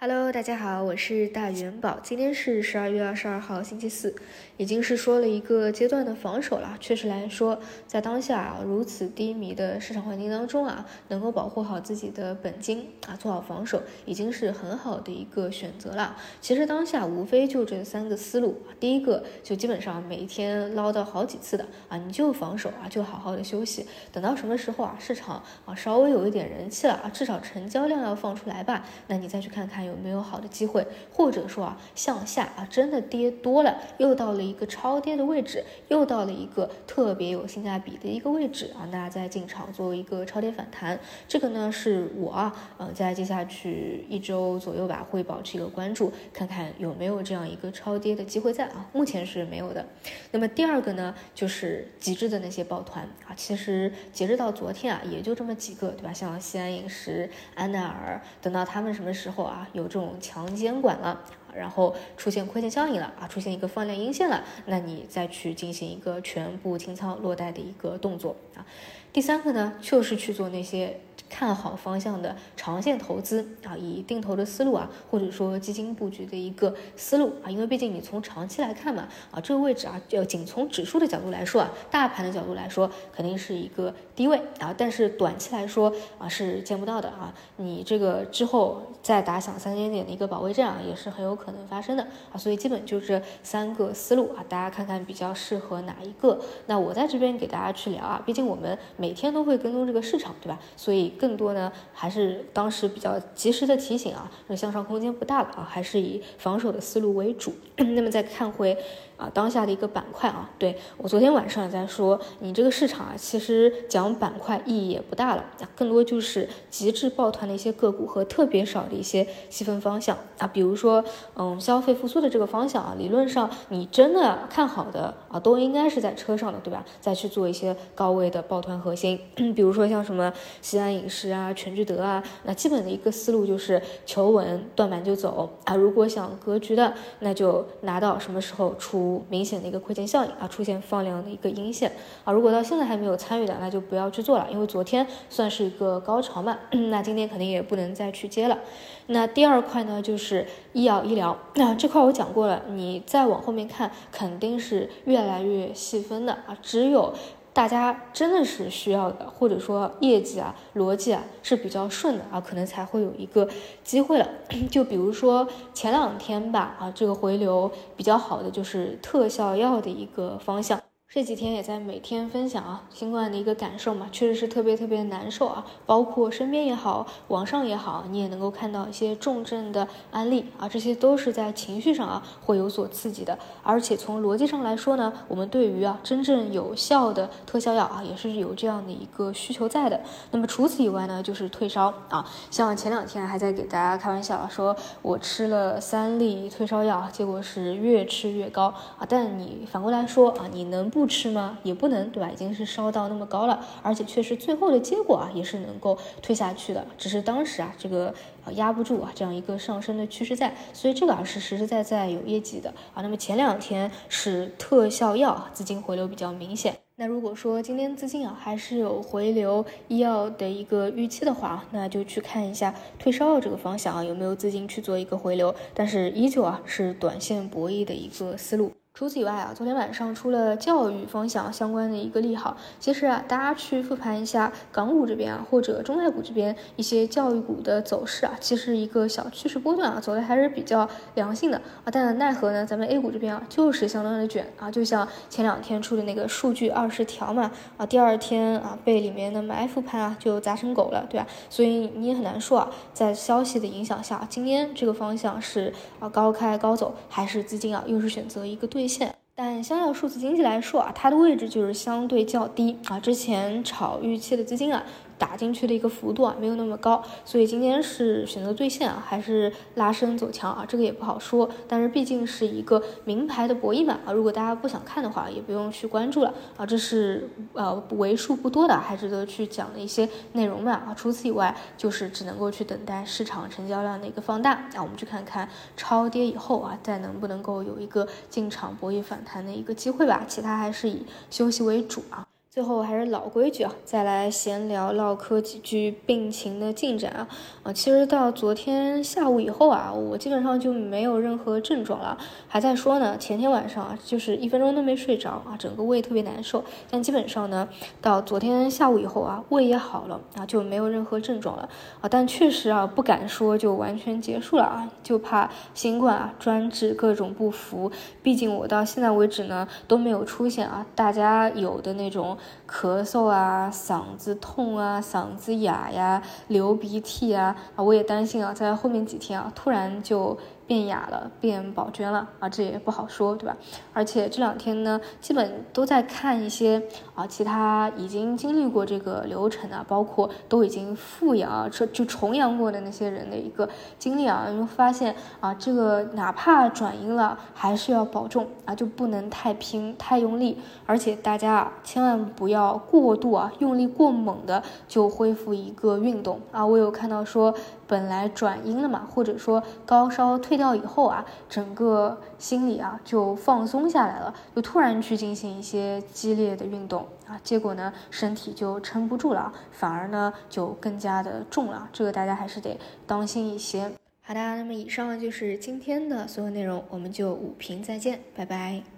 Hello，大家好，我是大元宝。今天是十二月二十二号，星期四，已经是说了一个阶段的防守了。确实来说，在当下啊如此低迷的市场环境当中啊，能够保护好自己的本金啊，做好防守，已经是很好的一个选择了。其实当下无非就这三个思路，第一个就基本上每天捞到好几次的啊，你就防守啊，就好好的休息，等到什么时候啊，市场啊稍微有一点人气了啊，至少成交量要放出来吧，那你再去看看。有没有好的机会，或者说啊向下啊真的跌多了，又到了一个超跌的位置，又到了一个特别有性价比的一个位置啊，大家再进场做一个超跌反弹，这个呢是我啊嗯在接下去一周左右吧会保持一个关注，看看有没有这样一个超跌的机会在啊，目前是没有的。那么第二个呢就是极致的那些抱团啊，其实截止到昨天啊也就这么几个对吧？像西安饮食、安奈尔，等到他们什么时候啊？有这种强监管了，然后出现亏钱效应了啊，出现一个放量阴线了，那你再去进行一个全部清仓落袋的一个动作啊。第三个呢，就是去做那些。看好方向的长线投资啊，以定投的思路啊，或者说基金布局的一个思路啊，因为毕竟你从长期来看嘛，啊这个位置啊，要仅从指数的角度来说啊，大盘的角度来说，肯定是一个低位啊，但是短期来说啊是见不到的啊，你这个之后再打响三千点的一个保卫战啊，也是很有可能发生的啊，所以基本就这三个思路啊，大家看看比较适合哪一个。那我在这边给大家去聊啊，毕竟我们每天都会跟踪这个市场，对吧？所以。更更多呢，还是当时比较及时的提醒啊，那向上空间不大了啊，还是以防守的思路为主。那么再看回。啊，当下的一个板块啊，对我昨天晚上也在说，你这个市场啊，其实讲板块意义也不大了，更多就是极致抱团的一些个股和特别少的一些细分方向啊，比如说，嗯，消费复苏的这个方向啊，理论上你真的看好的啊，都应该是在车上的，对吧？再去做一些高位的抱团核心，比如说像什么西安饮食啊、全聚德啊，那基本的一个思路就是求稳断板就走啊，如果想格局的，那就拿到什么时候出。明显的一个亏钱效应啊，出现放量的一个阴线啊，如果到现在还没有参与的，那就不要去做了，因为昨天算是一个高潮嘛，那今天肯定也不能再去接了。那第二块呢，就是医药医疗，那这块我讲过了，你再往后面看，肯定是越来越细分的啊，只有。大家真的是需要的，或者说业绩啊、逻辑啊是比较顺的啊，可能才会有一个机会了。就比如说前两天吧，啊，这个回流比较好的就是特效药的一个方向。这几天也在每天分享啊，新冠的一个感受嘛，确实是特别特别难受啊。包括身边也好，网上也好，你也能够看到一些重症的案例啊，这些都是在情绪上啊会有所刺激的。而且从逻辑上来说呢，我们对于啊真正有效的特效药啊，也是有这样的一个需求在的。那么除此以外呢，就是退烧啊，像前两天还在给大家开玩笑说，我吃了三粒退烧药，结果是越吃越高啊。但你反过来说啊，你能不？不吃吗？也不能，对吧？已经是烧到那么高了，而且确实最后的结果啊，也是能够退下去的。只是当时啊，这个啊压不住啊，这样一个上升的趋势在，所以这个啊是实实在在有业绩的啊。那么前两天是特效药资金回流比较明显。那如果说今天资金啊还是有回流医药的一个预期的话，那就去看一下退烧药这个方向啊有没有资金去做一个回流，但是依旧啊是短线博弈的一个思路。除此以外啊，昨天晚上出了教育方向相关的一个利好。其实啊，大家去复盘一下港股这边啊，或者中概股这边一些教育股的走势啊，其实一个小趋势波段啊，走的还是比较良性的啊。但奈何呢，咱们 A 股这边啊，就是相当的卷啊。就像前两天出的那个数据二十条嘛啊，第二天啊被里面的埋伏盘啊就砸成狗了，对吧？所以你也很难说啊，在消息的影响下，今天这个方向是啊高开高走，还是资金啊又是选择一个对。线，但相较数字经济来说啊，它的位置就是相对较低啊。之前炒预期的资金啊。打进去的一个幅度啊，没有那么高，所以今天是选择兑现啊，还是拉升走强啊？这个也不好说。但是毕竟是一个名牌的博弈嘛啊，如果大家不想看的话，也不用去关注了啊。这是呃为数不多的还值得去讲的一些内容嘛啊。除此以外，就是只能够去等待市场成交量的一个放大啊。我们去看看超跌以后啊，再能不能够有一个进场博弈反弹的一个机会吧。其他还是以休息为主啊。最后还是老规矩啊，再来闲聊唠嗑几句病情的进展啊。啊，其实到昨天下午以后啊，我基本上就没有任何症状了，还在说呢，前天晚上啊，就是一分钟都没睡着啊，整个胃特别难受，但基本上呢，到昨天下午以后啊，胃也好了啊，就没有任何症状了。啊，但确实啊，不敢说就完全结束了啊，就怕新冠啊专治各种不服，毕竟我到现在为止呢都没有出现啊，大家有的那种。咳嗽啊，嗓子痛啊，嗓子哑呀，流鼻涕啊啊！我也担心啊，在后面几天啊，突然就。变哑了，变宝娟了啊，这也不好说，对吧？而且这两天呢，基本都在看一些啊，其他已经经历过这个流程啊，包括都已经复阳啊，就就重阳过的那些人的一个经历啊，就发现啊，这个哪怕转阴了，还是要保重啊，就不能太拼太用力，而且大家啊，千万不要过度啊，用力过猛的就恢复一个运动啊。我有看到说，本来转阴了嘛，或者说高烧退。掉以后啊，整个心里啊就放松下来了，就突然去进行一些激烈的运动啊，结果呢身体就撑不住了，反而呢就更加的重了，这个大家还是得当心一些。好的，那么以上就是今天的所有内容，我们就五评再见，拜拜。